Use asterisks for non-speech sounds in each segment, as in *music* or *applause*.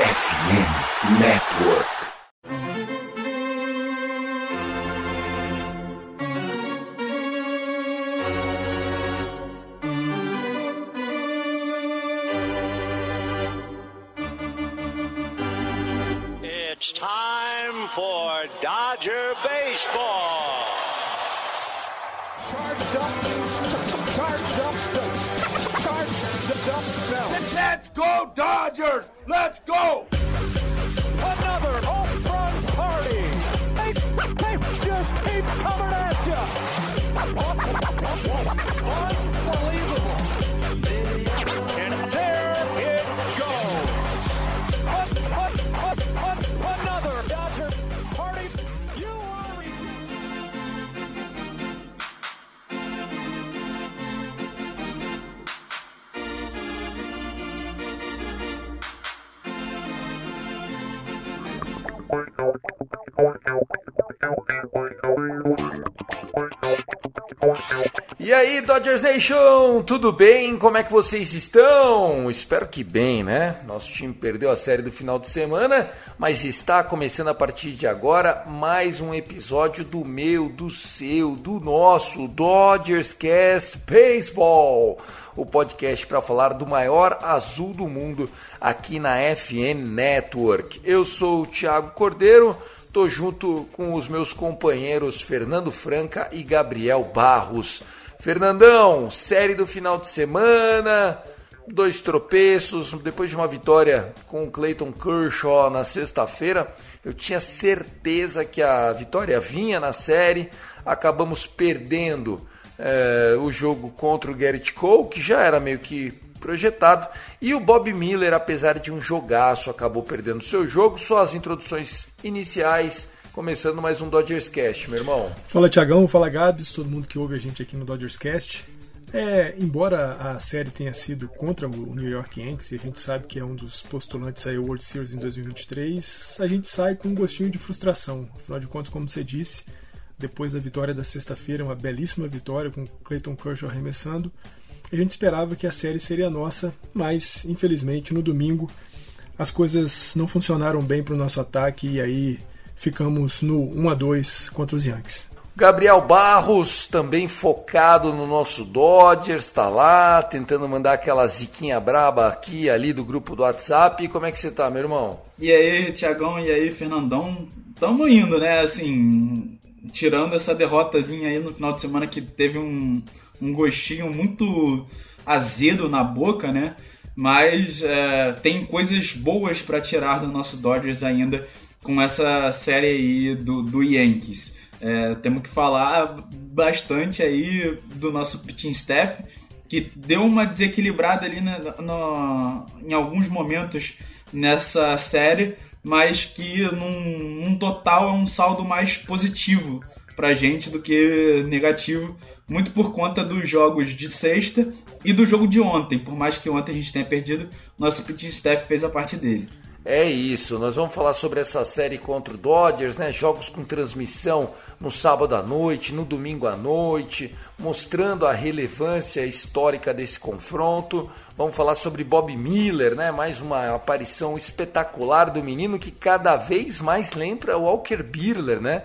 FM Network. It's time for Dodger Baseball. Charged up, charged up, charged up, Let's go Dodgers! Let's go! Another home run party. They, they just keep coming at you. *laughs* Unbelievable. E aí, Dodgers Nation, tudo bem? Como é que vocês estão? Espero que bem, né? Nosso time perdeu a série do final de semana, mas está começando a partir de agora mais um episódio do meu, do seu, do nosso Dodgers Cast Baseball, o podcast para falar do maior azul do mundo aqui na FN Network. Eu sou o Thiago Cordeiro. Tô junto com os meus companheiros Fernando Franca e Gabriel Barros. Fernandão, série do final de semana, dois tropeços, depois de uma vitória com o Clayton Kershaw na sexta-feira, eu tinha certeza que a vitória vinha na série, acabamos perdendo eh, o jogo contra o Garrett Cole, que já era meio que projetado, e o Bob Miller, apesar de um jogaço, acabou perdendo seu jogo, só as introduções iniciais, começando mais um Dodgers Cast, meu irmão. Fala Tiagão, fala Gabs, todo mundo que ouve a gente aqui no Dodgers Cast. É, embora a série tenha sido contra o New York Yankees, e a gente sabe que é um dos postulantes aí ao World Series em 2023, a gente sai com um gostinho de frustração. Afinal de contas, como você disse, depois da vitória da sexta-feira, uma belíssima vitória com Clayton Kershaw arremessando, a gente esperava que a série seria nossa, mas infelizmente no domingo as coisas não funcionaram bem para o nosso ataque e aí ficamos no 1 a 2 contra os Yankees. Gabriel Barros, também focado no nosso Dodgers, está lá, tentando mandar aquela ziquinha braba aqui ali do grupo do WhatsApp. Como é que você tá, meu irmão? E aí, Tiagão, e aí, Fernandão? Tamo indo, né? Assim, tirando essa derrotazinha aí no final de semana que teve um, um gostinho muito azedo na boca, né? Mas é, tem coisas boas para tirar do nosso Dodgers ainda com essa série aí do, do Yankees. É, temos que falar bastante aí do nosso pitching staff, que deu uma desequilibrada ali na- no- em alguns momentos nessa série, mas que num, num total é um saldo mais positivo pra gente do que negativo, muito por conta dos jogos de sexta e do jogo de ontem. Por mais que ontem a gente tenha perdido, nosso pitching staff fez a parte dele. É isso, nós vamos falar sobre essa série contra o Dodgers, né? Jogos com transmissão no sábado à noite, no domingo à noite, mostrando a relevância histórica desse confronto. Vamos falar sobre Bob Miller, né? Mais uma aparição espetacular do menino que cada vez mais lembra o Walker Buehler, né?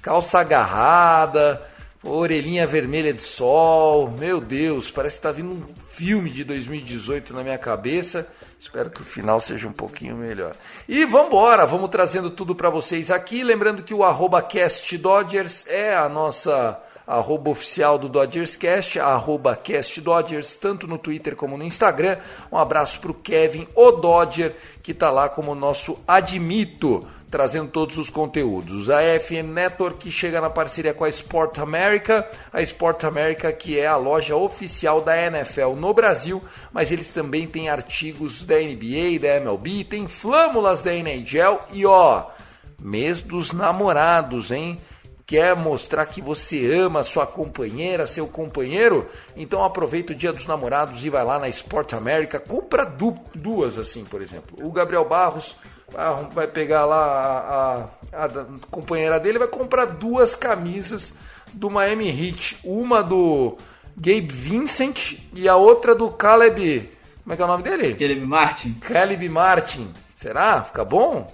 Calça agarrada, orelhinha vermelha de sol. Meu Deus, parece que tá vindo um filme de 2018 na minha cabeça. Espero que o final seja um pouquinho melhor. E vamos embora, vamos trazendo tudo para vocês aqui. Lembrando que o arroba Cast Dodgers é a nossa arroba oficial do Dodgers Cast, arroba Cast Dodgers, tanto no Twitter como no Instagram. Um abraço para o Kevin, o Dodger, que está lá como nosso admito trazendo todos os conteúdos. A FN Network chega na parceria com a Sport America, a Sport America que é a loja oficial da NFL no Brasil, mas eles também têm artigos da NBA, da MLB, tem flâmulas da NHL e ó, mês dos namorados, hein? Quer mostrar que você ama sua companheira, seu companheiro? Então aproveita o Dia dos Namorados e vai lá na Sport America, compra du duas assim, por exemplo. O Gabriel Barros vai pegar lá a, a, a companheira dele, vai comprar duas camisas do Miami Heat, uma do Gabe Vincent e a outra do Caleb, como é que é o nome dele? Caleb Martin. Caleb Martin. Será? Fica bom?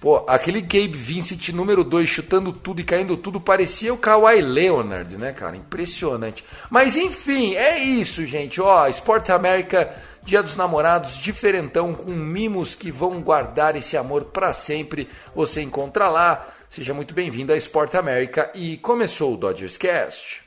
Pô, aquele Gabe Vincent número 2 chutando tudo e caindo tudo parecia o Kawhi Leonard, né, cara? Impressionante. Mas enfim, é isso, gente. Ó, Sport América, Dia dos Namorados, diferentão com mimos que vão guardar esse amor para sempre. Você encontra lá. Seja muito bem-vindo a Sport América e começou o Dodgers Cast.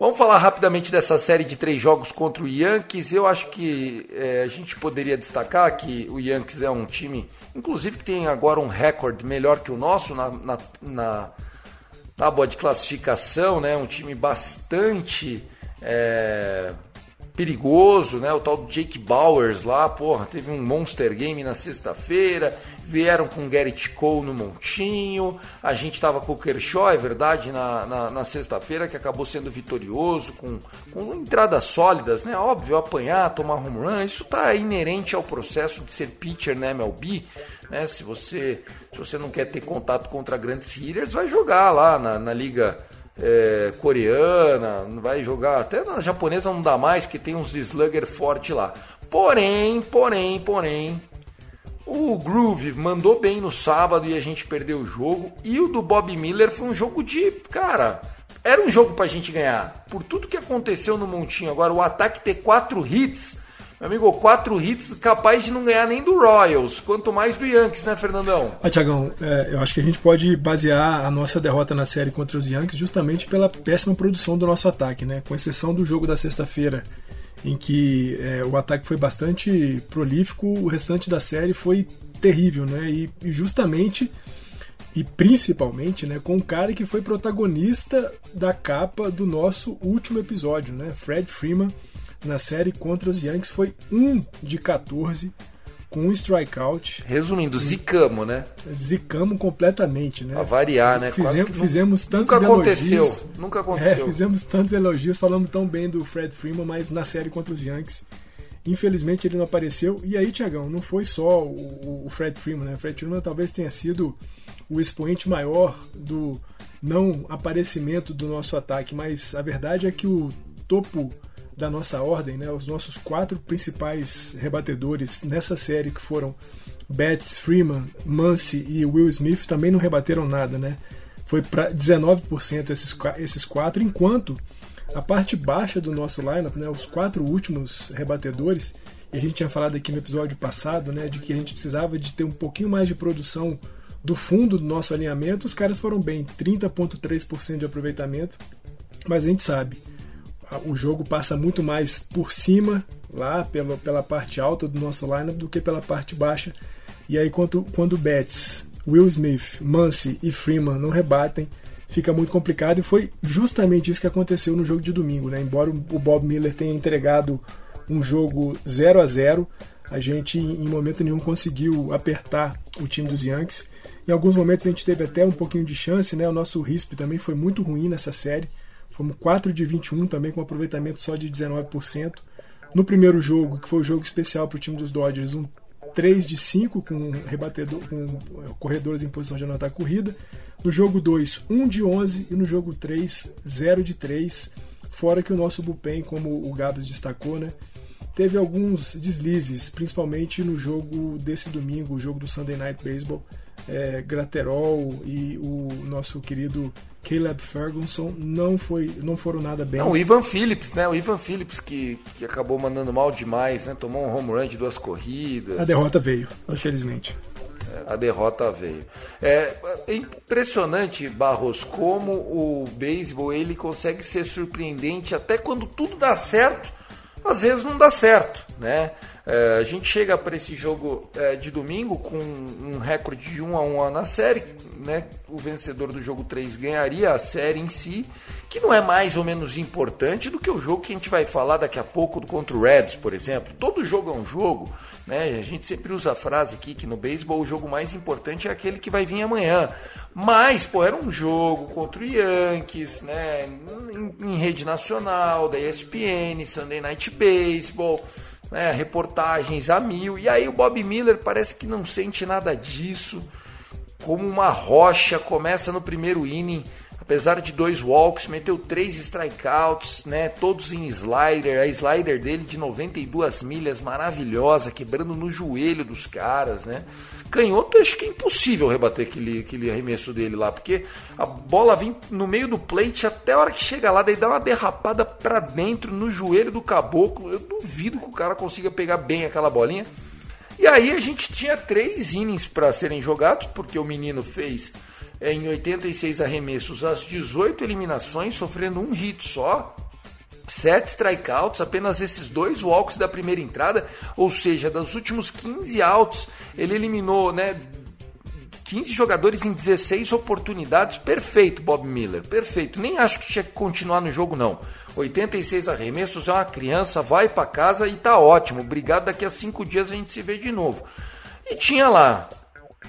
Vamos falar rapidamente dessa série de três jogos contra o Yankees. Eu acho que é, a gente poderia destacar que o Yankees é um time, inclusive, que tem agora um recorde melhor que o nosso na, na, na tábua de classificação, né? Um time bastante é, perigoso, né? O tal do Jake Bowers lá, porra, teve um monster game na sexta-feira vieram com Garrett Cole no montinho, a gente estava com o Kershaw, é verdade, na, na, na sexta-feira, que acabou sendo vitorioso, com, com entradas sólidas, né? Óbvio, apanhar, tomar home run, isso está inerente ao processo de ser pitcher na MLB, né? Se você, se você não quer ter contato contra grandes hitters, vai jogar lá na, na liga é, coreana, vai jogar, até na japonesa não dá mais, porque tem uns slugger forte lá. Porém, porém, porém, o Groove mandou bem no sábado e a gente perdeu o jogo. E o do Bob Miller foi um jogo de. Cara, era um jogo pra gente ganhar. Por tudo que aconteceu no Montinho agora, o ataque ter quatro hits. Meu amigo, quatro hits capaz de não ganhar nem do Royals, quanto mais do Yankees, né, Fernandão? Ah, Tiagão, é, eu acho que a gente pode basear a nossa derrota na série contra os Yankees justamente pela péssima produção do nosso ataque, né? Com exceção do jogo da sexta-feira, em que é, o ataque foi bastante prolífico, o restante da série foi terrível, né? E, e, justamente e principalmente, né, com o cara que foi protagonista da capa do nosso último episódio, né? Fred Freeman na série contra os Yankees foi um de 14 com um strikeout. Resumindo, zicamos, né? Zicamos completamente, né? A variar, né? Fizemos, fizemos tantos nunca aconteceu, elogios. Nunca aconteceu. É, fizemos tantos elogios, falamos tão bem do Fred Freeman, mas na série contra os Yankees, infelizmente ele não apareceu. E aí, Tiagão, não foi só o, o Fred Freeman, né? O Fred Freeman talvez tenha sido o expoente maior do não aparecimento do nosso ataque, mas a verdade é que o topo da nossa ordem, né, os nossos quatro principais rebatedores nessa série que foram Betts, Freeman, Muncy e Will Smith também não rebateram nada, né? Foi para 19% esses, esses quatro, enquanto a parte baixa do nosso lineup, né, os quatro últimos rebatedores, e a gente tinha falado aqui no episódio passado, né, de que a gente precisava de ter um pouquinho mais de produção do fundo do nosso alinhamento, os caras foram bem, 30.3% de aproveitamento, mas a gente sabe, o jogo passa muito mais por cima, lá pela, pela parte alta do nosso lineup, do que pela parte baixa. E aí, quando, quando Betts, Will Smith, Muncy e Freeman não rebatem, fica muito complicado. E foi justamente isso que aconteceu no jogo de domingo. Né? Embora o Bob Miller tenha entregado um jogo 0 a 0 a gente em momento nenhum conseguiu apertar o time dos Yankees. Em alguns momentos a gente teve até um pouquinho de chance, né? O nosso RISP também foi muito ruim nessa série. Fomos 4 de 21 também com aproveitamento só de 19%. No primeiro jogo, que foi o jogo especial para o time dos Dodgers, um 3 de 5 com, rebatedor, com é, corredores em posição de anotar corrida. No jogo 2, 1 de 11 e no jogo 3, 0 de 3. Fora que o nosso bullpen, como o Gabs destacou, né, teve alguns deslizes, principalmente no jogo desse domingo, o jogo do Sunday Night Baseball. É, Graterol e o nosso querido Caleb Ferguson não foi, não foram nada bem. Não, o Ivan Phillips, né? O Ivan Phillips que, que acabou mandando mal demais, né? Tomou um home run de duas corridas. A derrota veio, infelizmente. É, a derrota veio. É, é, impressionante, Barros, como o beisebol ele consegue ser surpreendente até quando tudo dá certo. Às vezes não dá certo, né? É, a gente chega para esse jogo é, de domingo com um recorde de 1 a 1 na série, né? O vencedor do jogo 3 ganharia a série em si, que não é mais ou menos importante do que o jogo que a gente vai falar daqui a pouco contra o Reds, por exemplo. Todo jogo é um jogo, né? A gente sempre usa a frase aqui que no beisebol o jogo mais importante é aquele que vai vir amanhã. Mas, pô, era um jogo contra o Yankees, né? Em, em rede nacional, da ESPN, Sunday Night Baseball né, reportagens a mil. E aí o Bob Miller parece que não sente nada disso. Como uma rocha, começa no primeiro inning, apesar de dois walks, meteu três strikeouts, né, todos em slider. A slider dele de 92 milhas, maravilhosa, quebrando no joelho dos caras, né? Canhoto, acho que é impossível rebater aquele, aquele arremesso dele lá, porque a bola vem no meio do plate até a hora que chega lá, daí dá uma derrapada para dentro no joelho do caboclo. Eu duvido que o cara consiga pegar bem aquela bolinha. E aí a gente tinha três innings para serem jogados, porque o menino fez em 86 arremessos as 18 eliminações, sofrendo um hit só sete strikeouts, apenas esses dois walks da primeira entrada, ou seja, dos últimos 15 outs, ele eliminou, né, 15 jogadores em 16 oportunidades. Perfeito, Bob Miller, perfeito. Nem acho que tinha que continuar no jogo não. 86 arremessos é uma criança, vai para casa e tá ótimo. Obrigado, daqui a cinco dias a gente se vê de novo. E tinha lá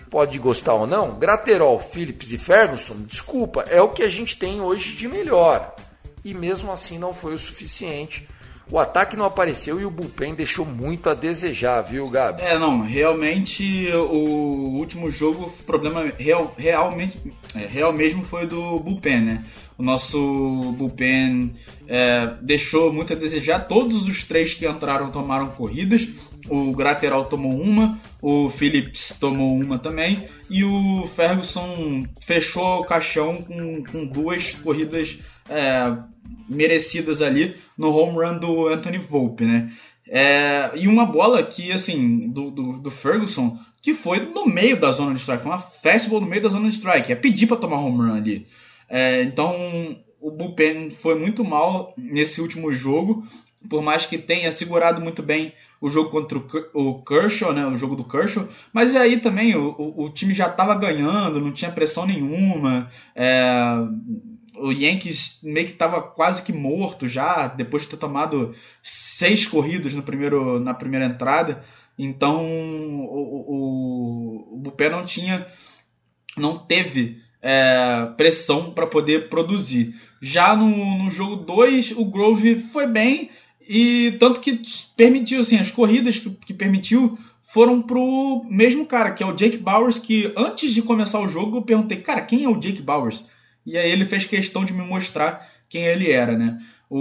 pode gostar ou não, Graterol, Phillips e Ferguson, desculpa, é o que a gente tem hoje de melhor e mesmo assim não foi o suficiente. O ataque não apareceu e o bullpen deixou muito a desejar, viu, Gabs? É, não, realmente o último jogo, o problema real, realmente, é, real mesmo foi do bullpen, né? O nosso bullpen é, deixou muito a desejar. Todos os três que entraram tomaram corridas. O Graterol tomou uma, o Phillips tomou uma também, e o Ferguson fechou o caixão com, com duas corridas é, merecidas ali no home run do Anthony Volpe, né? É, e uma bola que, assim, do, do, do, Ferguson, que foi no meio da zona de strike, foi uma fastball no meio da zona de strike, é pedir para tomar home run ali. É, então, o bullpen foi muito mal nesse último jogo, por mais que tenha segurado muito bem o jogo contra o Kershaw, né, o jogo do Kershaw, mas aí também o, o, o time já estava ganhando, não tinha pressão nenhuma, é, o Yankees meio que estava quase que morto já, depois de ter tomado seis corridos no primeiro, na primeira entrada. Então o, o, o Bupé não tinha, não teve é, pressão para poder produzir. Já no, no jogo 2, o Grove foi bem, e tanto que permitiu, assim, as corridas que, que permitiu foram pro mesmo cara, que é o Jake Bowers, que antes de começar o jogo eu perguntei, cara, quem é o Jake Bowers? E aí ele fez questão de me mostrar quem ele era, né? O,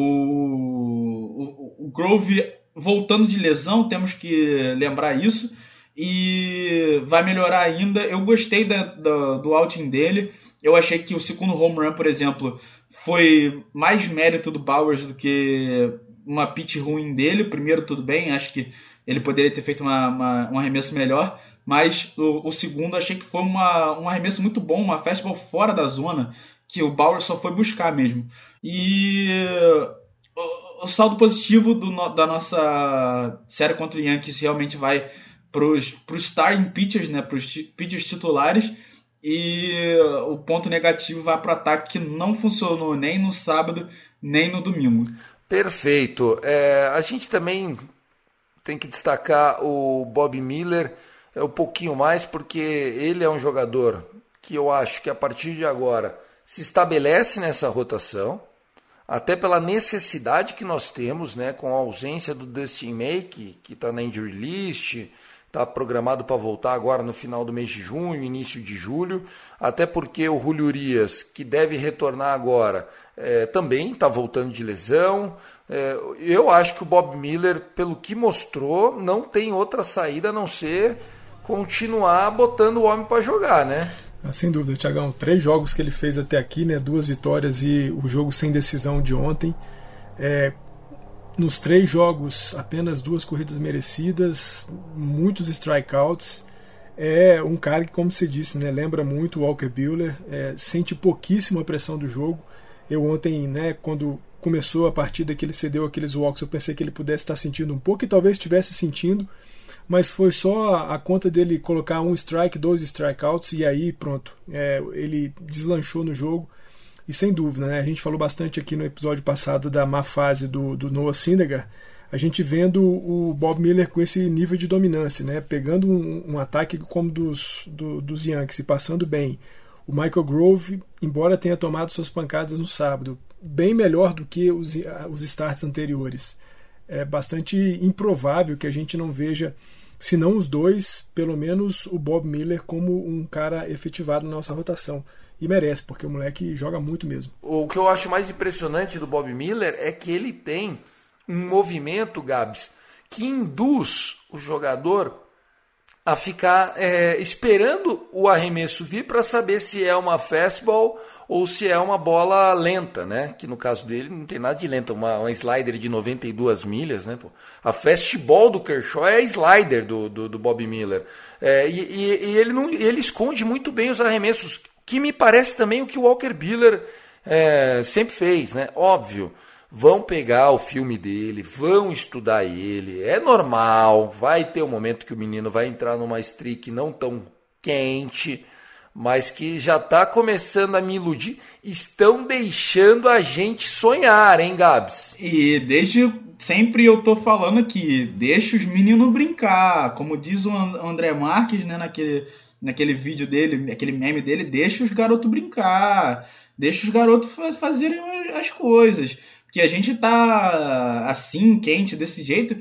o, o Grove voltando de lesão, temos que lembrar isso. E vai melhorar ainda. Eu gostei da, da, do outing dele. Eu achei que o segundo home run, por exemplo, foi mais mérito do Bowers do que uma pitch ruim dele. O primeiro, tudo bem, acho que ele poderia ter feito uma, uma, um arremesso melhor. Mas o, o segundo, achei que foi uma, um arremesso muito bom, uma fastball fora da zona que o Bauer só foi buscar mesmo. E o, o saldo positivo do, da nossa série contra o Yankees realmente vai para os starting pitchers, né, para os pitchers titulares, e o ponto negativo vai para o ataque que não funcionou nem no sábado nem no domingo. Perfeito. É, a gente também tem que destacar o Bob Miller é um pouquinho mais porque ele é um jogador que eu acho que a partir de agora se estabelece nessa rotação, até pela necessidade que nós temos, né, com a ausência do Dustin May, que está na injury list, está programado para voltar agora no final do mês de junho, início de julho, até porque o Julio Urias, que deve retornar agora, é, também está voltando de lesão. É, eu acho que o Bob Miller, pelo que mostrou, não tem outra saída a não ser continuar botando o homem para jogar, né? Ah, sem dúvida, Tiagão. Três jogos que ele fez até aqui, né? Duas vitórias e o jogo sem decisão de ontem. É, nos três jogos, apenas duas corridas merecidas, muitos strikeouts. É um cara que, como você disse, né, lembra muito o Walker Buehler, é, sente pouquíssima pressão do jogo. Eu ontem, né, quando começou a partida que ele cedeu aqueles walks, eu pensei que ele pudesse estar sentindo um pouco e talvez estivesse sentindo, mas foi só a conta dele colocar um strike, dois strikeouts e aí pronto, é, ele deslanchou no jogo. E sem dúvida, né, a gente falou bastante aqui no episódio passado da má fase do, do Noah Syndergaard, a gente vendo o Bob Miller com esse nível de dominância, né, pegando um, um ataque como dos, do, dos Yankees e passando bem. O Michael Grove, embora tenha tomado suas pancadas no sábado, bem melhor do que os, os starts anteriores é bastante improvável que a gente não veja, se não os dois, pelo menos o Bob Miller como um cara efetivado na nossa rotação. E merece, porque o moleque joga muito mesmo. O que eu acho mais impressionante do Bob Miller é que ele tem um movimento, Gabs, que induz o jogador a ficar é, esperando o arremesso vir para saber se é uma fastball ou se é uma bola lenta, né? Que no caso dele não tem nada de lenta, uma, uma slider de 92 milhas, né? Pô? A fastball do Kershaw é a slider do, do, do Bob Miller. É, e, e, e, ele, não, ele esconde muito bem os arremessos, que me parece também o que o Walker Buehler é, sempre fez, né? Óbvio vão pegar o filme dele, vão estudar ele. É normal, vai ter um momento que o menino vai entrar numa streak não tão quente, mas que já está começando a me iludir. Estão deixando a gente sonhar, hein, Gabs? E desde sempre eu tô falando aqui, deixa os meninos brincar. Como diz o André Marques, né, naquele, naquele vídeo dele, aquele meme dele, deixa os garotos brincar. Deixa os garotos fazerem as coisas que a gente tá assim, quente, desse jeito,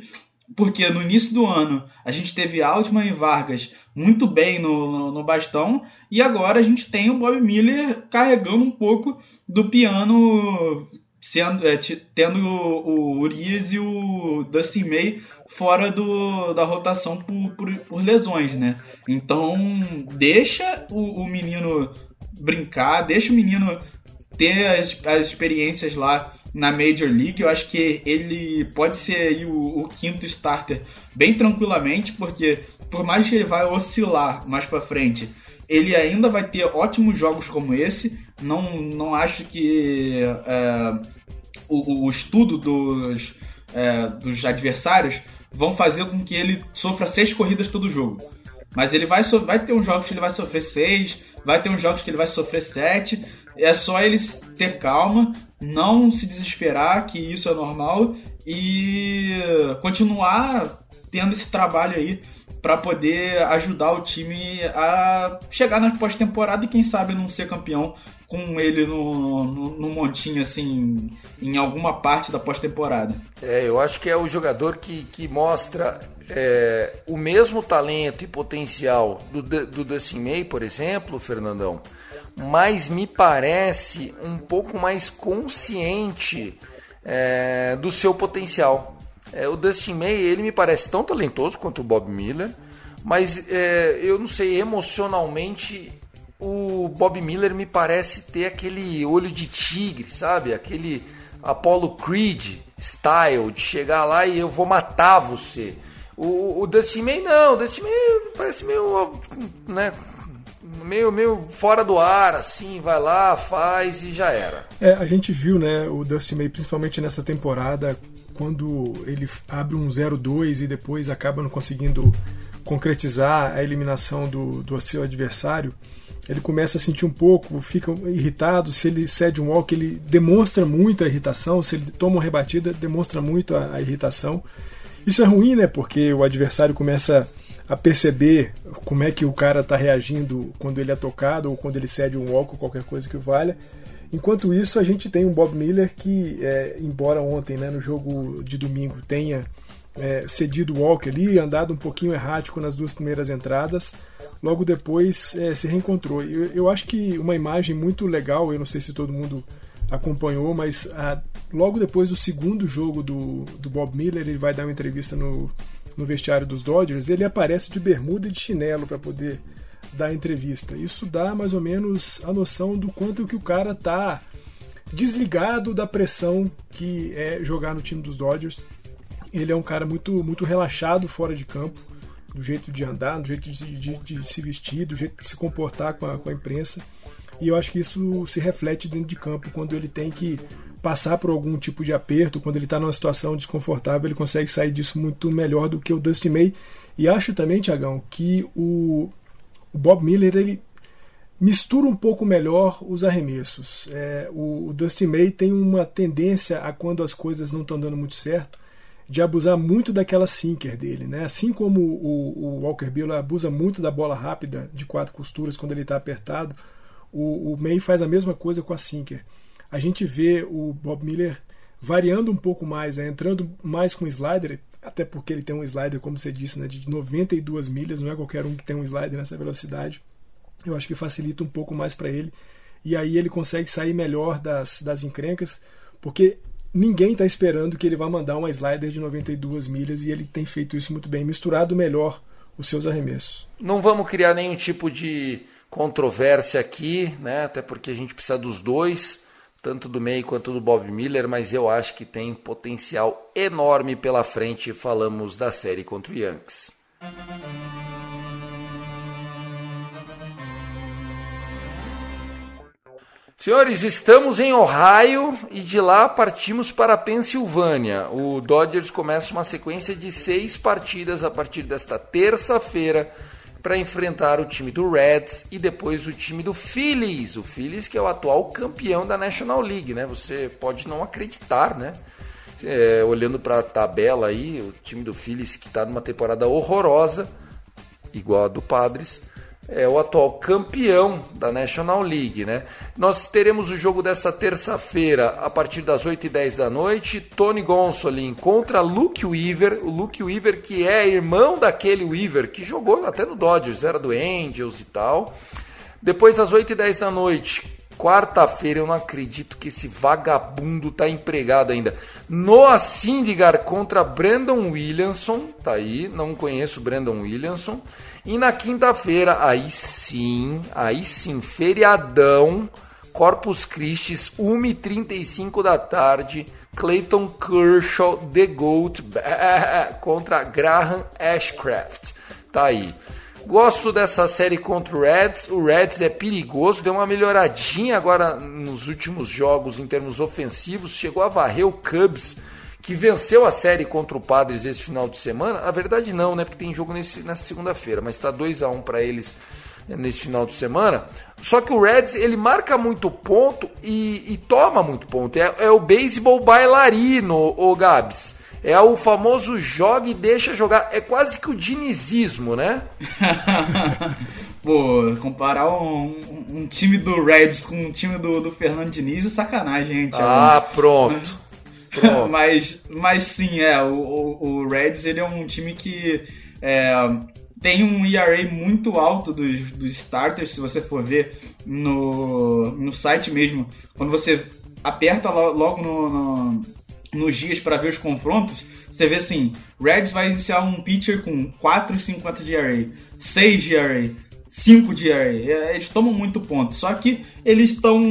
porque no início do ano a gente teve Altman e Vargas muito bem no, no, no, bastão, e agora a gente tem o Bob Miller carregando um pouco do piano, sendo, é, tendo o, o Urias e o Dustin May fora do, da rotação por, por, por lesões, né? Então deixa o, o menino brincar, deixa o menino ter as, as experiências lá na Major League. Eu acho que ele pode ser o, o quinto starter bem tranquilamente, porque por mais que ele vai oscilar mais para frente, ele ainda vai ter ótimos jogos como esse. Não, não acho que é, o, o, estudo dos, é, dos adversários vão fazer com que ele sofra seis corridas todo jogo. Mas ele vai, vai ter uns jogos que ele vai sofrer seis, vai ter uns jogos que ele vai sofrer sete. É só eles ter calma, não se desesperar, que isso é normal, e continuar tendo esse trabalho aí para poder ajudar o time a chegar na pós-temporada e quem sabe não ser campeão com ele no, no, no montinho assim em alguma parte da pós-temporada. É, eu acho que é o jogador que, que mostra é, o mesmo talento e potencial do, do Dustin May, por exemplo, Fernandão, mas me parece um pouco mais consciente é, do seu potencial. É, o Dustin May, ele me parece tão talentoso quanto o Bob Miller, mas é, eu não sei, emocionalmente o Bob Miller me parece ter aquele olho de tigre, sabe? Aquele Apollo Creed style de chegar lá e eu vou matar você. O, o Dustin May não, o Dustin May parece meio, né, meio, meio fora do ar, assim, vai lá, faz e já era. É, a gente viu, né, o Dustin May, principalmente nessa temporada, quando ele abre um 0-2 e depois acaba não conseguindo concretizar a eliminação do, do seu adversário, ele começa a sentir um pouco, fica irritado. Se ele cede um walk, ele demonstra muito a irritação. Se ele toma uma rebatida, demonstra muito a, a irritação. Isso é ruim, né? Porque o adversário começa a perceber como é que o cara está reagindo quando ele é tocado ou quando ele cede um walk ou qualquer coisa que valha. Enquanto isso, a gente tem um Bob Miller que, é, embora ontem, né, no jogo de domingo, tenha é, cedido o walk ali, andado um pouquinho errático nas duas primeiras entradas, logo depois é, se reencontrou. Eu, eu, acho que uma imagem muito legal, eu não sei se todo mundo acompanhou, mas a, logo depois do segundo jogo do, do Bob Miller, ele vai dar uma entrevista no, no vestiário dos Dodgers, ele aparece de bermuda e de chinelo para poder dar entrevista. Isso dá mais ou menos a noção do quanto que o cara tá desligado da pressão que é jogar no time dos Dodgers. Ele é um cara muito, muito relaxado fora de campo, do jeito de andar, do jeito de, de, de se vestir, do jeito de se comportar com a, com a imprensa. E eu acho que isso se reflete dentro de campo quando ele tem que passar por algum tipo de aperto, quando ele está numa situação desconfortável, ele consegue sair disso muito melhor do que o Dusty May. E acho também, Tiagão, que o, o, Bob Miller ele mistura um pouco melhor os arremessos. É, o, o Dusty May tem uma tendência a quando as coisas não estão dando muito certo, de abusar muito daquela sinker dele, né? Assim como o, o Walker Buehler abusa muito da bola rápida de quatro costuras quando ele está apertado, o, o May faz a mesma coisa com a sinker a gente vê o Bob Miller variando um pouco mais, né, entrando mais com slider, até porque ele tem um slider, como você disse, né, de 92 milhas, não é qualquer um que tem um slider nessa velocidade. Eu acho que facilita um pouco mais para ele. E aí ele consegue sair melhor das, das encrencas, porque ninguém está esperando que ele vá mandar uma slider de 92 milhas e ele tem feito isso muito bem, misturado melhor os seus arremessos. Não vamos criar nenhum tipo de controvérsia aqui, né? Até porque a gente precisa dos dois, tanto do May quanto do Bob Miller, mas eu acho que tem potencial enorme pela frente. Falamos da série contra o Yankees. Senhores, estamos em Ohio e de lá partimos para a Pensilvânia. O Dodgers começa uma sequência de seis partidas a partir desta terça-feira para enfrentar o time do Reds e depois o time do Phillies. O Phillies que é o atual campeão da National League, né? Você pode não acreditar, né? É, olhando para a tabela aí, o time do Phillies que está numa temporada horrorosa, igual a do Padres é o atual campeão da National League, né? Nós teremos o jogo dessa terça-feira a partir das 8h10 da noite. Tony Gonsolin contra Luke Weaver. O Luke Weaver que é irmão daquele Weaver que jogou até no Dodgers, era do Angels e tal. Depois às 8h10 da noite, Quarta-feira, eu não acredito que esse vagabundo tá empregado ainda. Noah Syndergaard contra Brandon Williamson. Tá aí, não conheço Brandon Williamson. E na quinta-feira, aí sim, aí sim, feriadão, Corpus Christi, 1h35 da tarde, Clayton Kershaw, The Goat, *laughs* contra Graham Ashcraft. Tá aí. Gosto dessa série contra o Reds. O Reds é perigoso, deu uma melhoradinha agora nos últimos jogos em termos ofensivos. Chegou a varrer o Cubs que venceu a série contra o Padres esse final de semana. A verdade não, né? Porque tem jogo nesse, nessa segunda-feira, mas está 2 a 1 um para eles né, nesse final de semana. Só que o Reds ele marca muito ponto e, e toma muito ponto. É, é o beisebol bailarino, o Gabs. É o famoso joga e deixa jogar. É quase que o dinizismo, né? *laughs* Pô, comparar um, um, time do Reds com um time do, do Fernando Diniz é sacanagem, hein, Ah, pronto. Mas, mas sim, é. O, o, Reds ele é um time que é, tem um ERA muito alto dos, dos starters, se você for ver no, no site mesmo. Quando você aperta logo no, no, nos dias para ver os confrontos, você vê assim: Reds vai iniciar um pitcher com 4,50 de ERA, 6 de ERA, 5 de ERA. É, eles tomam muito ponto. Só que eles estão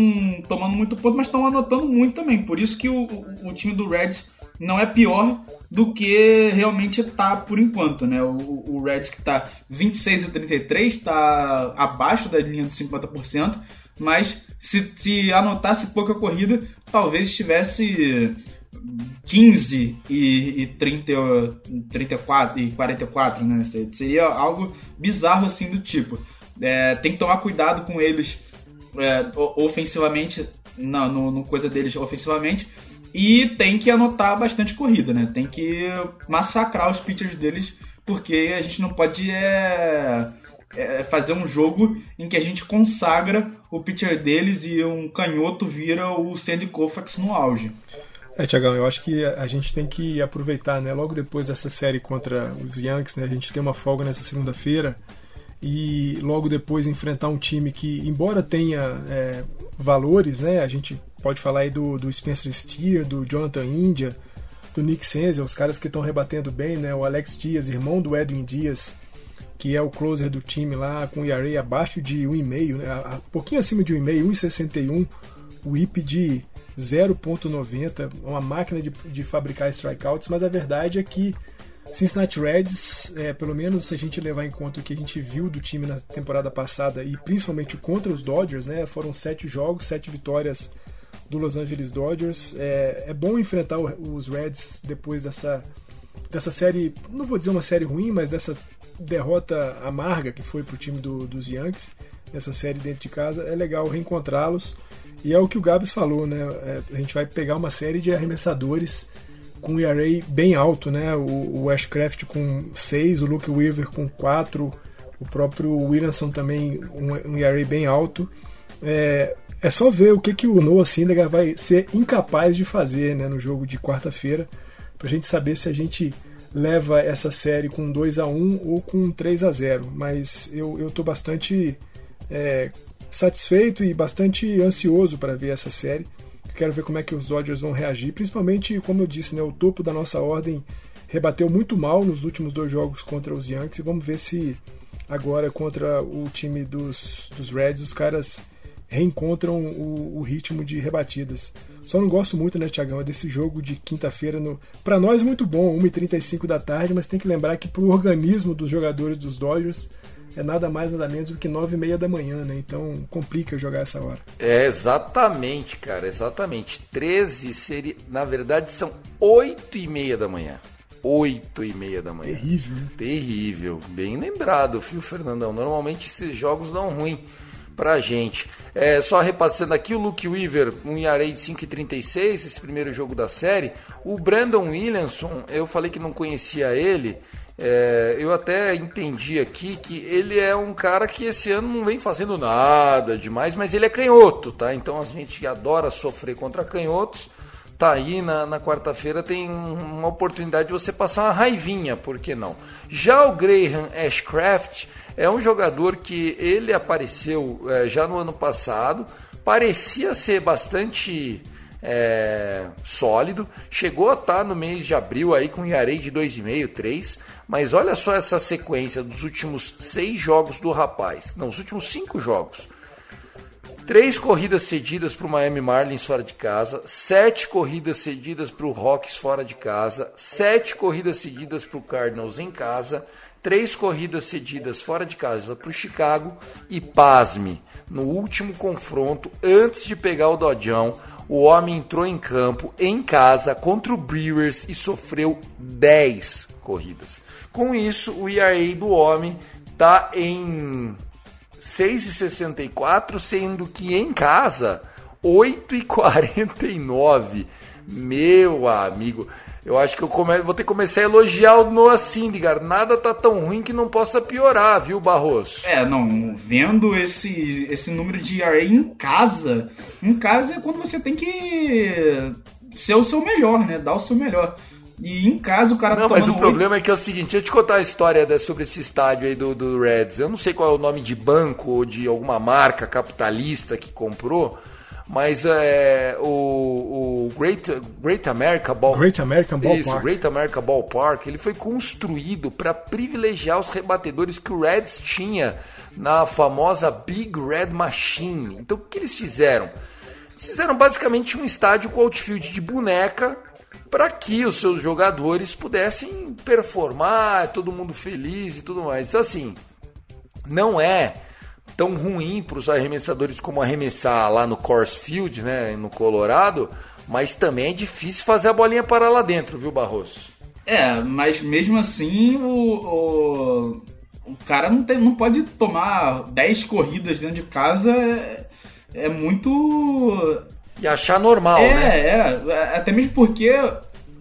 tomando muito ponto, mas estão anotando muito também. Por isso que o, o, time do Reds não é pior do que realmente está por enquanto, né? O, o Reds que está 26 a 33 está abaixo da linha dos 50%, mas se, se anotasse pouca corrida, talvez estivesse 15 e, e 30, 34 e 44, né? Seria algo bizarro assim do tipo. É, tem que tomar cuidado com eles é, ofensivamente, não, no, no, coisa deles ofensivamente, e tem que anotar bastante corrida, né? Tem que massacrar os pitchers deles, porque a gente não pode é, é, fazer um jogo em que a gente consagra o pitcher deles e um canhoto vira o Sandy Koufax no auge. É, Tiagão, eu acho que a gente tem que aproveitar, né? Logo depois dessa série contra os Yankees, né? A gente tem uma folga nessa segunda-feira e logo depois enfrentar um time que, embora tenha é, valores, né? A gente pode falar aí do, do Spencer Steer, do Jonathan India, do Nick Senzel, os caras que estão rebatendo bem, né? O Alex Dias, irmão do Edwin Dias, que é o closer do time lá, com o ERA abaixo de 1,5, né? Um pouquinho acima de 1,5, 1,61, o IP de 0.90, uma máquina de, de fabricar strikeouts, mas a verdade é que Cincinnati Reds, é, pelo menos se a gente levar em conta o que a gente viu do time na temporada passada e principalmente contra os Dodgers, né, foram sete jogos, sete vitórias do Los Angeles Dodgers. É, é bom enfrentar os Reds depois dessa, dessa série, não vou dizer uma série ruim, mas dessa derrota amarga que foi para o time do, dos Yankees, nessa série dentro de casa. É legal reencontrá-los. E é o que o Gabs falou, né? É, a gente vai pegar uma série de arremessadores com ERA bem alto, né? O, o Ashcraft com 6, o Luke Weaver com 4, o próprio Williamson também um, um ERA bem alto. É, É só ver o que, que o Noah Syndergaard vai ser incapaz de fazer né, no jogo de quarta-feira, para a gente saber se a gente leva essa série com 2 a 1 ou com 3 a 0 Mas eu estou bastante é, satisfeito e bastante ansioso para ver essa série. Quero ver como é que os Dodgers vão reagir, principalmente, como eu disse, né, o topo da nossa ordem rebateu muito mal nos últimos dois jogos contra os Yankees vamos ver se agora contra o time dos, dos Reds os caras reencontram o, o ritmo de rebatidas. Só não gosto muito, né, Tiagão, desse jogo de quinta-feira. No... Para nós, muito bom, 1h35 da tarde, mas tem que lembrar que para o organismo dos jogadores dos Dodgers é nada mais nada menos do que 9 e meia da manhã, né? Então complica jogar essa hora. É, exatamente, cara, exatamente. 13 seria. Na verdade, são 8 e meia da manhã. 8 e meia da manhã. Terrível, né? Terrível. Bem lembrado, viu, Fernandão? Normalmente esses jogos dão ruim pra gente. É, só repassando aqui, o Luke Weaver, um Yarei de 5,36, esse primeiro jogo da série. O Brandon Williamson, eu falei que não conhecia ele. É, eu até entendi aqui que ele é um cara que esse ano não vem fazendo nada demais, mas ele é canhoto, tá? Então a gente adora sofrer contra canhotos. Tá aí na, na quarta-feira, tem uma oportunidade de você passar uma raivinha, por que não? Já o Graham Ashcraft é um jogador que ele apareceu é, já no ano passado, parecia ser bastante é, sólido, chegou a estar no mês de abril aí com Yarei de 2,5, 3, mas olha só essa sequência dos últimos seis jogos do rapaz, não, os últimos cinco jogos. Três corridas cedidas para o Miami Marlins fora de casa, sete corridas cedidas para o Rocks fora de casa, sete corridas cedidas para o Cardinals em casa, três corridas cedidas fora de casa para o Chicago e pasme, no último confronto, antes de pegar o Dodjão, o homem entrou em campo em casa contra o Brewers e sofreu 10 corridas. Com isso, o ERA do homem está em 6,64, sendo que em casa 8,49. Meu amigo, eu acho que eu come... vou ter que começar a elogiar o Noah Syndergaard. Nada tá tão ruim que não possa piorar, viu, Barroso? É, não, vendo esse, esse número de ERA em casa, em casa é quando você tem que ser o seu melhor, né? Dar o seu melhor. E em casa o cara Não, mas o problema é que é o seguinte, deixa eu te contar a história sobre esse estádio aí do, do Reds. Eu não sei qual é o nome de banco ou de alguma marca capitalista que comprou, mas é, o, o Great, Great America Ball, Great American Ballpark. Isso, Great America Ballpark, ele foi construído para privilegiar os rebatedores que o Reds tinha na famosa Big Red Machine. Então o que eles fizeram? Eles fizeram basicamente um estádio com outfield de boneca para que os seus jogadores pudessem performar, todo mundo feliz e tudo mais. Então assim, não é tão ruim para os arremessadores como arremessar lá no Coors Field, né, no Colorado, mas também é difícil fazer a bolinha parar lá dentro, viu, Barroso? É, mas mesmo assim o, o, o cara não, tem, não pode tomar 10 corridas dentro de casa, é, é muito. E achar normal, é, né? É, é, até mesmo porque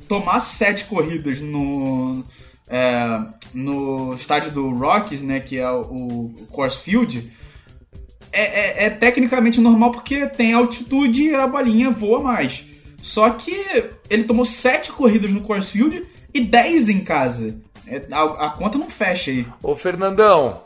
tomar 7 corridas no. É, no estádio do Rockies, né, que é o, o Coors Field, é, é, é, tecnicamente normal porque tem altitude e a bolinha voa mais. Só que ele tomou 7 corridas no Coors Field e 10 em casa. É, a, a, conta não fecha aí. Ô Fernandão,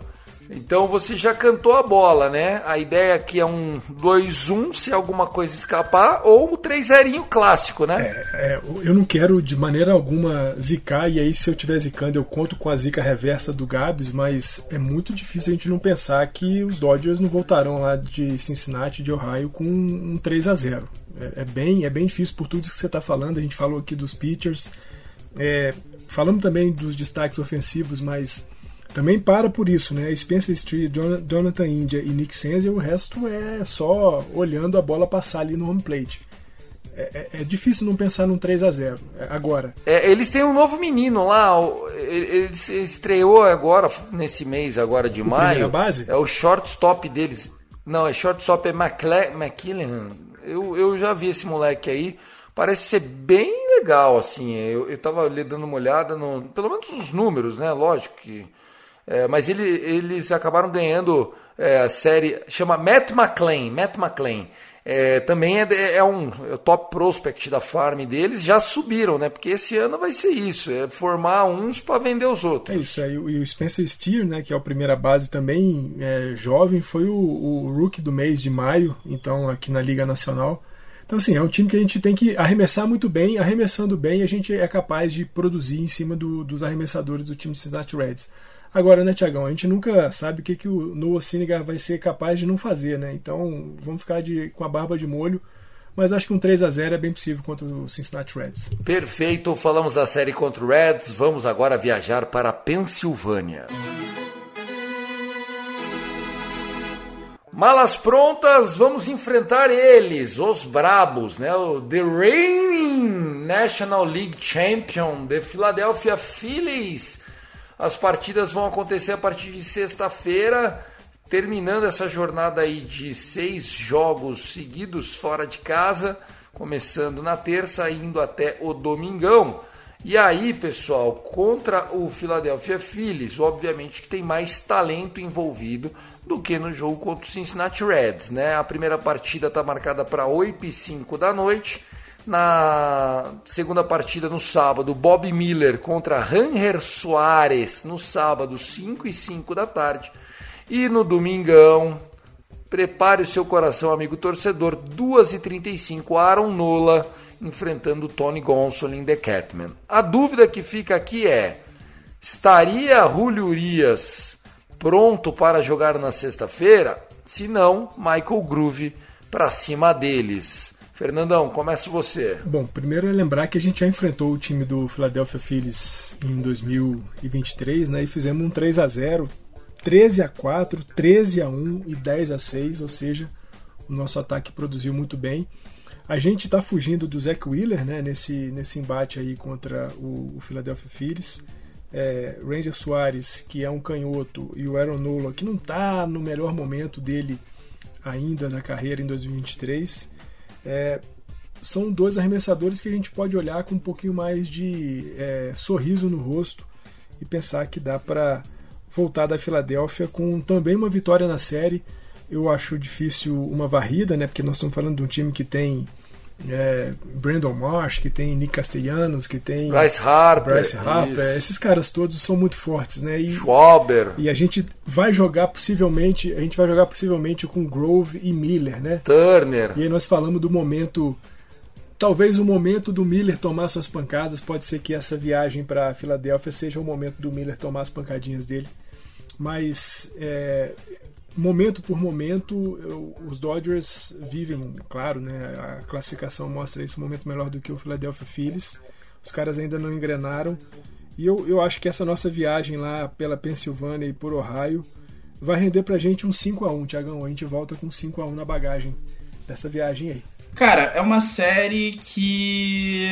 então você já cantou a bola, né? A ideia aqui é um 2-1 se alguma coisa escapar, ou o 3-0 clássico, né? É, é, eu não quero de maneira alguma zicar, e aí se eu estiver zicando eu conto com a zica reversa do Gabs, mas é muito difícil a gente não pensar que os Dodgers não voltarão lá de Cincinnati, de Ohio, com um 3 a 0 é, é bem, é bem difícil por tudo que você está falando, a gente falou aqui dos pitchers, é, falamos também dos destaques ofensivos, mas também para por isso, né? Spencer Street, Jonathan India e Nick Senza, o resto é só olhando a bola passar ali no home plate. É, é, é difícil não pensar num 3 a 0 é, agora. É, eles têm um novo menino lá, ele, ele estreou agora, nesse mês agora de o maio. Base? É o shortstop deles. Não, é shortstop é McKillen. Eu, eu já vi esse moleque aí. Parece ser bem legal, assim. Eu, eu tava dando uma olhada no. Pelo menos os números, né? Lógico que É, mas ele, eles acabaram ganhando é, a série, chama Matt McLean, Matt McLean. É, também é, é um é top prospect da farm deles, já subiram, né? Porque esse ano vai ser isso, é formar uns para vender os outros. É isso, aí, e o Spencer Steer, né, que é a primeira base também é, jovem, foi o, o rookie do mês de maio, então aqui na Liga Nacional. Então, assim, é um time que a gente tem que arremessar muito bem. Arremessando bem, a gente é capaz de produzir em cima do, dos arremessadores do time Cincinnati Reds. Agora, né, Tiagão, a gente nunca sabe o que, que o Noah Syndergaard vai ser capaz de não fazer, né? Então, vamos ficar de, com a barba de molho. Mas acho que um 3 a 0 é bem possível contra o Cincinnati Reds. Perfeito, falamos da série contra o Reds. Vamos agora viajar para a Pensilvânia. Malas prontas, vamos enfrentar eles, os brabos, né? O The Reigning National League Champion de Philadelphia Phillies. As partidas vão acontecer a partir de sexta-feira, terminando essa jornada aí de seis jogos seguidos fora de casa, começando na terça, indo até o domingão. E aí, pessoal, contra o Philadelphia Phillies, obviamente que tem mais talento envolvido do que no jogo contra o Cincinnati Reds, né? A primeira partida está marcada para 8 e 5 da noite. Na segunda partida no sábado, Bob Miller contra Ranger Soares no sábado, 5 e 5 da tarde. E no domingão, prepare o seu coração, amigo torcedor, 2 e 35 Aaron Nola enfrentando Tony Gonsolin The Catman. A dúvida que fica aqui é: estaria Julio Urias pronto para jogar na sexta-feira? Se não, Michael Groove para cima deles. Fernandão, começa você. Bom, primeiro é lembrar que a gente já enfrentou o time do Philadelphia Phillies em 2023, né? E fizemos um 3 a 0, 13 a 4, 13 a 1 e 10 a 6, ou seja, o nosso ataque produziu muito bem. A gente está fugindo do Zach Wheeler né, nesse, nesse embate aí contra o, o Philadelphia Phillies. É, Ranger Soares, que é um canhoto, e o Aaron Nola, que não está no melhor momento dele ainda na carreira em 2023. É, são dois arremessadores que a gente pode olhar com um pouquinho mais de é, sorriso no rosto e pensar que dá para voltar da Filadélfia com também uma vitória na série. Eu acho difícil uma varrida, né? Porque nós estamos falando de um time que tem é, Brandon Marsh, que tem Nick Castellanos, que tem Bryce Harper, Bryce Harper. esses caras todos são muito fortes, né? E, Schwaber. E a gente vai jogar possivelmente, a gente vai jogar possivelmente com Grove e Miller, né? Turner. E aí nós falamos do momento talvez o momento do Miller tomar suas pancadas, pode ser que essa viagem para Filadélfia seja o momento do Miller tomar as pancadinhas dele. Mas é, momento por momento, os Dodgers vivem, claro, né, a classificação mostra isso um momento melhor do que o Philadelphia Phillies. Os caras ainda não engrenaram. E eu, eu acho que essa nossa viagem lá pela Pensilvânia e por Ohio vai render pra gente um 5 a 1 Tiagão. A gente volta com 5 a 1 na bagagem dessa viagem aí. Cara, é uma série que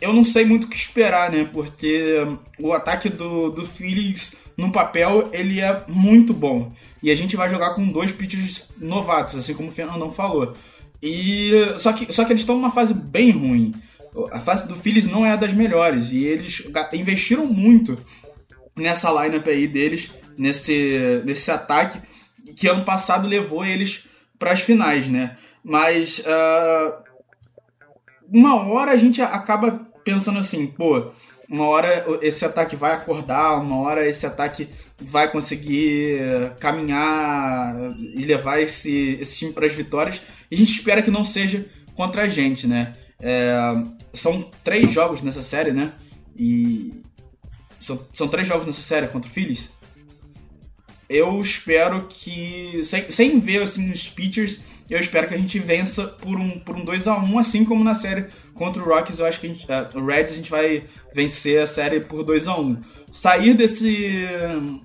eu não sei muito o que esperar, né? Porque o ataque do, do Phillies no papel ele é muito bom. E a gente vai jogar com dois pitchers novatos, assim como o Fernandão falou. E só que, só que eles estão numa fase bem ruim. A fase do Phillies não é a das melhores e eles investiram muito nessa lineup aí deles, nesse, nesse ataque que ano passado levou eles para as finais, né? Mas uh, uma hora a gente acaba pensando assim, pô, uma hora esse ataque vai acordar, uma hora esse ataque vai conseguir caminhar e levar esse, esse time para as vitórias. E a gente espera que não seja contra a gente, né? É, são três jogos nessa série, né? E são, são três jogos nessa série contra o Phillies. Eu espero que, sem, sem ver assim, os pitchers, eu espero que a gente vença por um, por um 2 a 1 assim como na série contra o Rockies, eu acho que a gente, uh, o Reds a gente vai vencer a série por 2 a 1 Sair desse.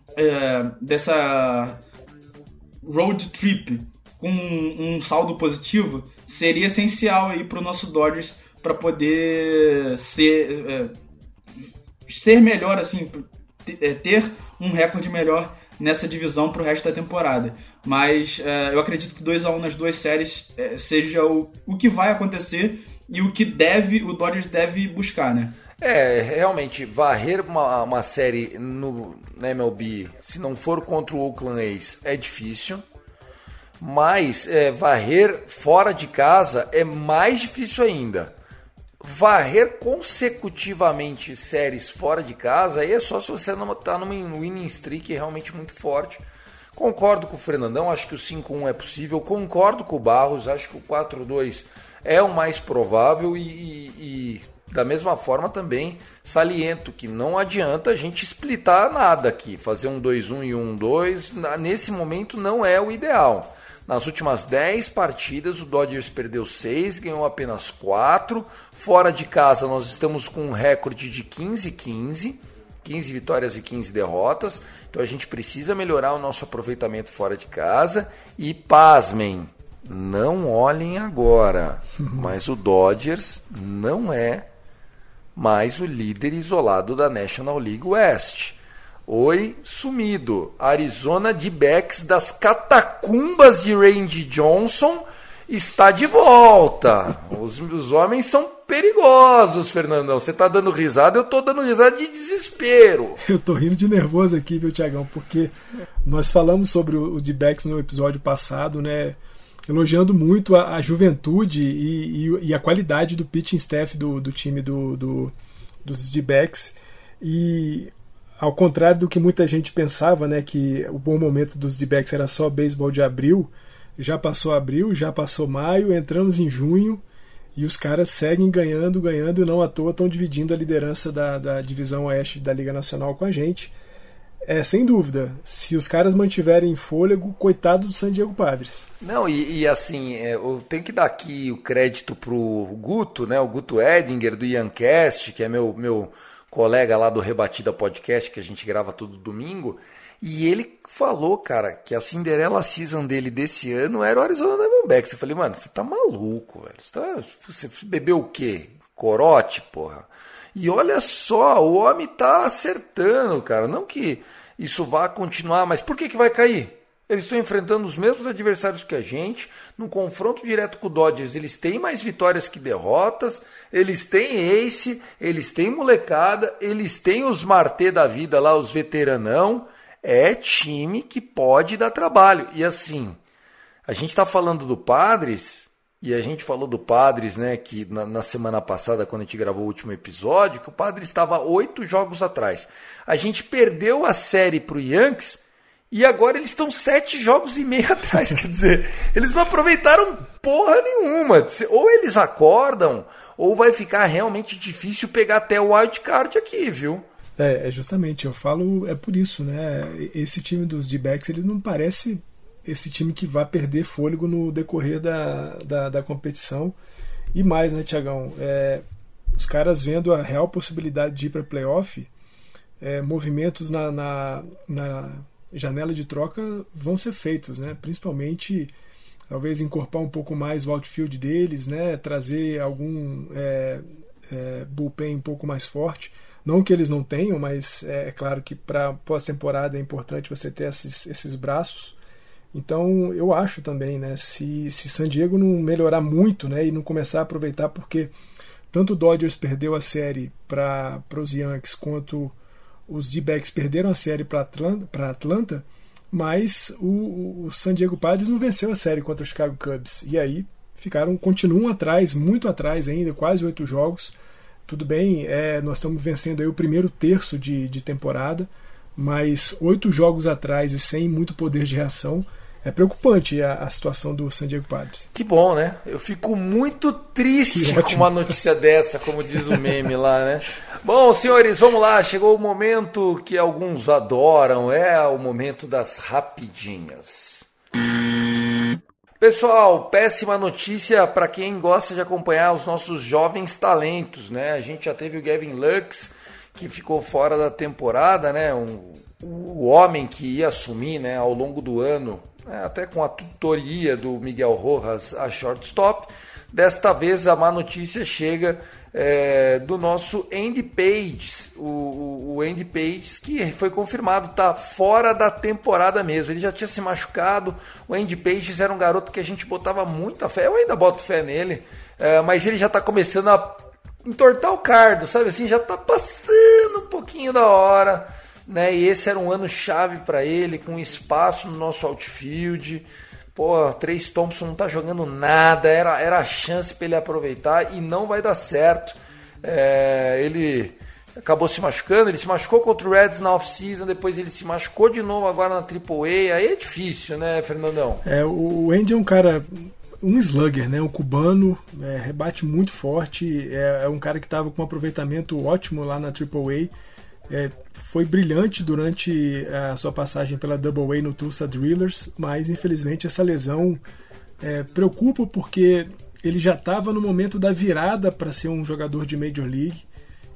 Uh, dessa road trip com um saldo positivo seria essencial aí para o nosso Dodgers para poder ser, uh, ser melhor, assim, ter um recorde melhor nessa divisão para o resto da temporada. Mas é, eu acredito que 2 a 1 um nas duas séries é, seja o, o que vai acontecer e o que deve o Dodgers deve buscar, né? É, realmente, varrer uma, uma série no na MLB, se não for contra o Oakland A's, é difícil. Mas é, varrer fora de casa é mais difícil ainda. Varrer consecutivamente séries fora de casa aí é só se você não está numa winning streak realmente muito forte. Concordo com o Fernandão, acho que o 5-1 é possível. Concordo com o Barros, acho que o 4-2 é o mais provável e, e, e da mesma forma também saliento que não adianta a gente splitar nada aqui, fazer um 2-1 e um 2, nesse momento não é o ideal. Nas últimas 10 partidas, o Dodgers perdeu 6, ganhou apenas 4. Fora de casa, nós estamos com um recorde de 15-15, 15 vitórias e 15 derrotas. Então a gente precisa melhorar o nosso aproveitamento fora de casa. E pasmem, não olhem agora, *laughs* mas o Dodgers não é mais o líder isolado da National League West. Oi, sumido. Arizona de Becks das catacumbas de Randy Johnson está de volta. Os, os homens são perigosos, Fernandão. Você está dando risada, eu estou dando risada de desespero. *laughs* Eu estou rindo de nervoso aqui, viu, Tiagão? Porque nós falamos sobre o, o D-Backs no episódio passado, né? elogiando muito a, a juventude e, e, e, a qualidade do pitching staff do, do time do, do, dos D-backs. E ao contrário do que muita gente pensava, né, que o bom momento dos D-backs era só beisebol de abril, já passou abril, já passou maio, entramos em junho e os caras seguem ganhando, ganhando e não à toa estão dividindo a liderança da, da divisão oeste da Liga Nacional com a gente. É, sem dúvida. Se os caras mantiverem fôlego, coitado do San Diego Padres. Não, e, e assim, é, eu tenho que dar aqui o crédito pro Guto, né? O Guto Edinger do Iancast, que é meu, meu colega lá do Rebatida Podcast, que a gente grava todo domingo. E ele falou, cara, que a Cinderela Season dele desse ano era o Arizona Diamondbacks. Eu falei, mano, você tá maluco, velho. Você, tá, você bebeu o quê? Corote, porra. E olha só, o homem tá acertando, cara. Não que isso vá continuar, mas por que, que vai cair? Eles estão enfrentando os mesmos adversários que a gente. No confronto direto com o Dodgers, eles têm mais vitórias que derrotas. Eles têm ace, eles têm molecada, eles têm os Martê da vida lá, os veteranão. É time que pode dar trabalho. E assim, a gente está falando do Padres, e a gente falou do Padres, né, que na, na, semana passada, quando a gente gravou o último episódio, que o Padres estava oito jogos atrás. A gente perdeu a série para o Yankees e agora eles estão sete jogos e meio *laughs* atrás. Quer dizer, eles não aproveitaram porra nenhuma. Ou eles acordam, ou vai ficar realmente difícil pegar até o wild card aqui, viu? É, é justamente, eu falo, é por isso, né? Esse time dos D-backs, ele não parece esse time que vai perder fôlego no decorrer da, da, da competição. E mais, né, Tiagão? É, os caras vendo a real possibilidade de ir para playoff, é, movimentos na, na, na janela de troca vão ser feitos, né? Principalmente talvez incorporar um pouco mais o outfield deles, né? Trazer algum é, é, bullpen um pouco mais forte. Não que eles não tenham, mas é, é claro que para pós-temporada é importante você ter esses, esses braços. Então eu acho também, né? Se, se San Diego não melhorar muito, né? E não começar a aproveitar, porque tanto o Dodgers perdeu a série para os Yankees quanto os D-backs perderam a série para Atlanta, Atlanta, mas o, o, San Diego Padres não venceu a série contra o Chicago Cubs. E aí ficaram, continuam atrás, muito atrás ainda, quase oito jogos. Tudo bem, é, nós estamos vencendo aí o primeiro terço de, de temporada, mas oito jogos atrás e sem muito poder de reação é preocupante a, a, situação do San Diego Padres. Que bom, né? Eu fico muito triste com uma notícia dessa, como diz o meme lá, né? *laughs* Bom, senhores, vamos lá. Chegou o momento que alguns adoram, é o momento das rapidinhas. Pessoal, péssima notícia para quem gosta de acompanhar os nossos jovens talentos, né? A gente já teve o Gavin Lux, que ficou fora da temporada, né? Um, o homem que ia assumir né, ao longo do ano né, até com a tutoria do Miguel Rojas a shortstop. Desta vez a má notícia chega é, do nosso Andy Page, o, o Andy Page que foi confirmado, está fora da temporada mesmo. Ele já tinha se machucado. O Andy Page era um garoto que a gente botava muita fé, eu ainda boto fé nele, é, mas ele já está começando a entortar o cardo, sabe assim, já tá passando um pouquinho da hora, né? E esse era um ano chave para ele, com espaço no nosso outfield. Pô, Três Thompson não tá jogando nada, era, era a chance para ele aproveitar e não vai dar certo. É, ele acabou se machucando, ele se machucou contra o Reds na off-season, depois ele se machucou de novo agora na AAA, aí é difícil, né, Fernandão? É, o Andy é um cara um slugger, né? Um cubano, é, rebate muito forte, é, é um cara que estava com um aproveitamento ótimo lá na AAA. É, foi brilhante durante a sua passagem pela Double A no Tulsa Drillers, mas infelizmente essa lesão é, preocupa porque ele já estava no momento da virada para ser um jogador de Major League.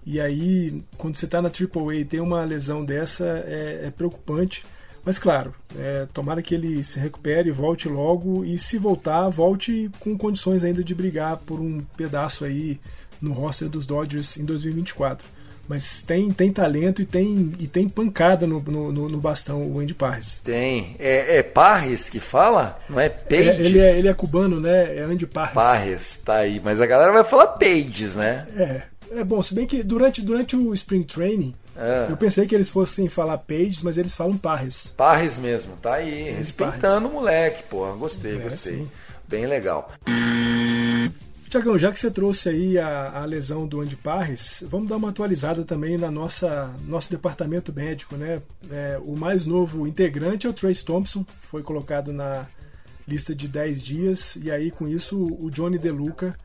E aí, quando você está na AAA e tem uma lesão dessa, é, é preocupante. Mas claro, é, tomara que ele se recupere, volte logo e se voltar, volte com condições ainda de brigar por um pedaço aí no roster dos Dodgers em 2024. Mas tem, tem talento e tem, e tem pancada no, no, no bastão o Andy Parres. Tem. É, é Parres que fala? Não é Pages? É, ele, é, ele é cubano, né? É Andy Parres. Parres, tá aí. Mas a galera vai falar Pages, né? É. É bom, se bem que durante, durante o Spring Training, é. Eu pensei que eles fossem falar Pages, mas eles falam Parres. Parres mesmo, tá aí. respeitando o moleque, porra. Gostei, é, gostei. Sim. Bem legal. Tiagão, já que você trouxe aí a, a, lesão do Andy Parres, vamos dar uma atualizada também na nossa nosso departamento médico, né? É, o mais novo integrante é o Trace Thompson, foi colocado na lista de 10 dias, e aí com isso o Johnny DeLuca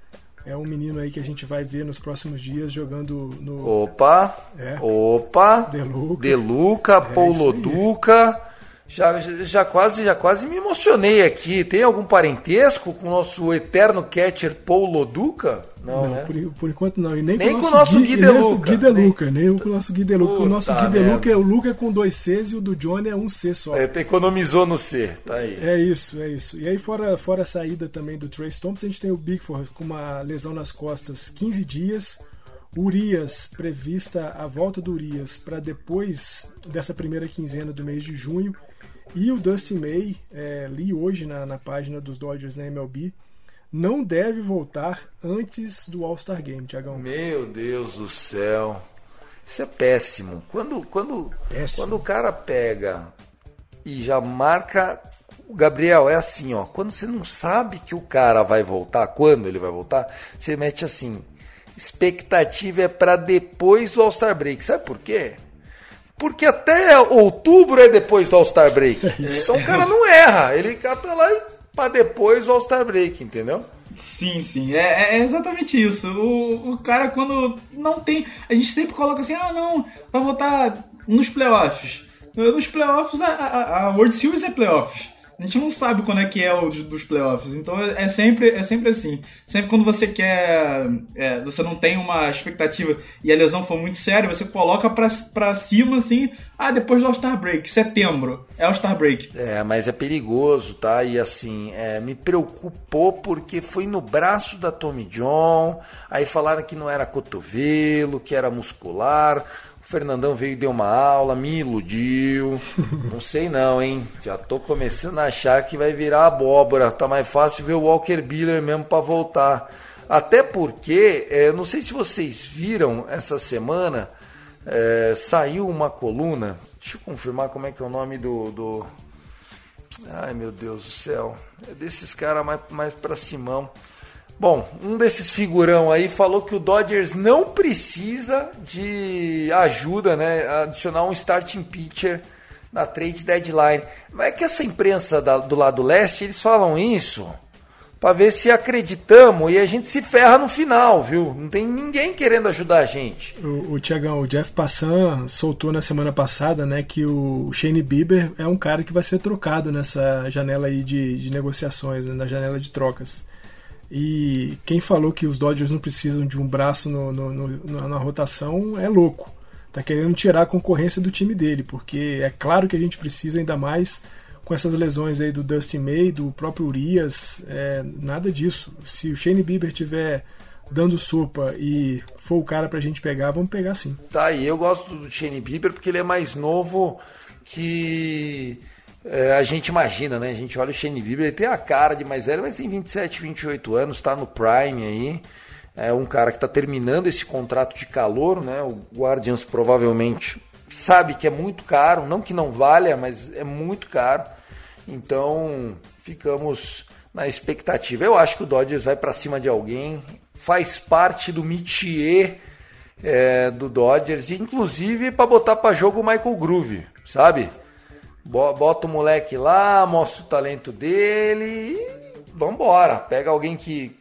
é um menino aí que a gente vai ver nos próximos dias jogando no. Opa! É. Opa! Deluca. Deluca, é Paulo Duca. Já, já, quase, já quase me emocionei aqui. Tem algum parentesco com o nosso eterno catcher Paulo Duca? Não, não né? por, por, enquanto não. E nem, nem com, o nosso Gui, Gui Deluca. Gui Deluca, nem, nem com o nosso Gui Deluca. O nosso Gui Deluca é o Luca com dois Cs e o do Johnny é um C só. É, economizou no C, tá aí. É isso, é isso. E aí, fora, fora a saída também do Trace Thompson, a gente tem o Bigford com uma lesão nas costas 15 dias. Urias, prevista a volta do Urias para depois dessa primeira quinzena do mês de junho. E o Dustin May, é, li hoje na, na página dos Dodgers na MLB, não deve voltar antes do All-Star Game, Tiagão. Meu Deus do céu. Isso é péssimo. Quando, quando, péssimo. quando o cara pega e já marca. Gabriel, é assim, ó. Quando você não sabe que o cara vai voltar, quando ele vai voltar, você mete assim. Expectativa é para depois do All-Star Break. Sabe por quê? Porque até outubro é depois do All-Star Break. *laughs* É então o cara não erra. Ele cata lá e para depois o All-Star Break, entendeu? Sim, sim, é, é exatamente isso. O, o, cara, quando não tem. A gente sempre coloca assim: ah, não, vai voltar nos playoffs. Nos playoffs, a, a, a World Series é playoffs. A gente não sabe quando é que é o dos playoffs. Então é, é sempre, é sempre assim. Sempre quando você quer. É, você não tem uma expectativa e a lesão for muito séria, você coloca pra, pra cima assim. Ah, depois do All-Star Break, setembro. É All-Star Break. É, mas é perigoso, tá? E assim, é, me preocupou porque foi no braço da Tommy John. Aí falaram que não era cotovelo, que era muscular. Fernandão veio e deu uma aula, me iludiu. *laughs* Não sei não, hein? Já tô começando a achar que vai virar abóbora. Tá mais fácil ver o Walker Buehler mesmo para voltar. Até porque, é, não sei se vocês viram essa semana, é, saiu uma coluna. Deixa eu confirmar como é que é o nome do. do... Ai meu Deus do céu. É desses caras mais, mais pra Simão. Bom, um desses figurão aí falou que o Dodgers não precisa de ajuda, né? Adicionar um starting pitcher na trade deadline. Mas é que essa imprensa da, do lado leste, eles falam isso para ver se acreditamos e a gente se ferra no final, viu? Não tem ninguém querendo ajudar a gente. O, o Tiagão, o Jeff Passan soltou na semana passada, né, que o Shane Bieber é um cara que vai ser trocado nessa janela aí de, de negociações, né, na janela de trocas. E quem falou que os Dodgers não precisam de um braço no, no, no, na rotação é louco. Tá querendo tirar a concorrência do time dele, porque é claro que a gente precisa ainda mais com essas lesões aí do Dustin May, do próprio Urias, é, nada disso. Se o Shane Bieber tiver dando sopa e for o cara pra gente pegar, vamos pegar sim. Tá, e eu gosto do Shane Bieber porque ele é mais novo que é, a gente imagina, né? A gente olha o Shane Bieber, ele tem a cara de mais velho, mas tem 27, 28 anos, está no prime aí. É um cara que está terminando esse contrato de calor, né? O Guardians provavelmente sabe que é muito caro, não que não valha, mas é muito caro. Então ficamos na expectativa. Eu acho que o Dodgers vai para cima de alguém, faz parte do métier é, do Dodgers, inclusive para botar para jogo o Michael Groove, sabe? Bota o moleque lá, mostra o talento dele e vambora. Pega alguém que,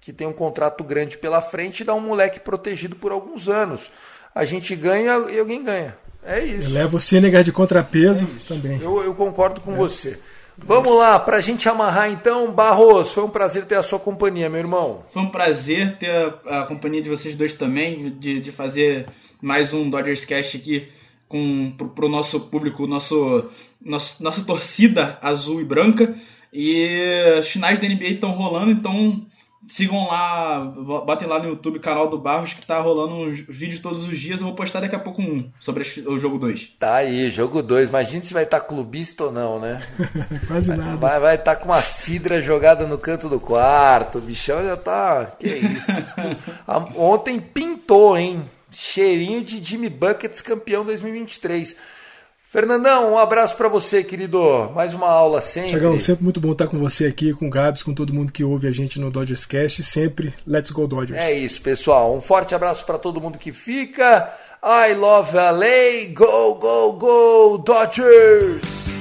que tem um contrato grande pela frente e dá um moleque protegido por alguns anos. A gente ganha e alguém ganha. É isso. Leva o Senegal de contrapeso é também. Eu, eu, concordo com é. você. Vamos lá, para a gente amarrar então, Barros, foi um prazer ter a sua companhia, meu irmão. Foi um prazer ter a, a companhia de vocês dois também, de, de fazer mais um Dodgers Cast aqui com pro, o nosso público, nosso, nosso, nossa torcida azul e branca. E os finais da NBA estão rolando, então Sigam lá, batem lá no YouTube, canal do Barros, que tá rolando uns vídeos todos os dias. Eu vou postar daqui a pouco um sobre o jogo 2. Tá aí, jogo 2. Imagina se vai estar tá clubista ou não, né? *laughs* Quase nada. Vai estar tá com uma cidra jogada no canto do quarto. O bichão já tá. Que isso. *laughs* Ontem pintou, hein? Cheirinho de Jimmy Buckets campeão 2023. Fernandão, um abraço para você, querido. Mais uma aula sempre. Tiagão, sempre muito bom estar com você aqui, com o Gabs, com todo mundo que ouve a gente no Dodgers Cast. Sempre Let's Go Dodgers. É isso, pessoal. Um forte abraço para todo mundo que fica. I love LA. Go, go, go, Dodgers!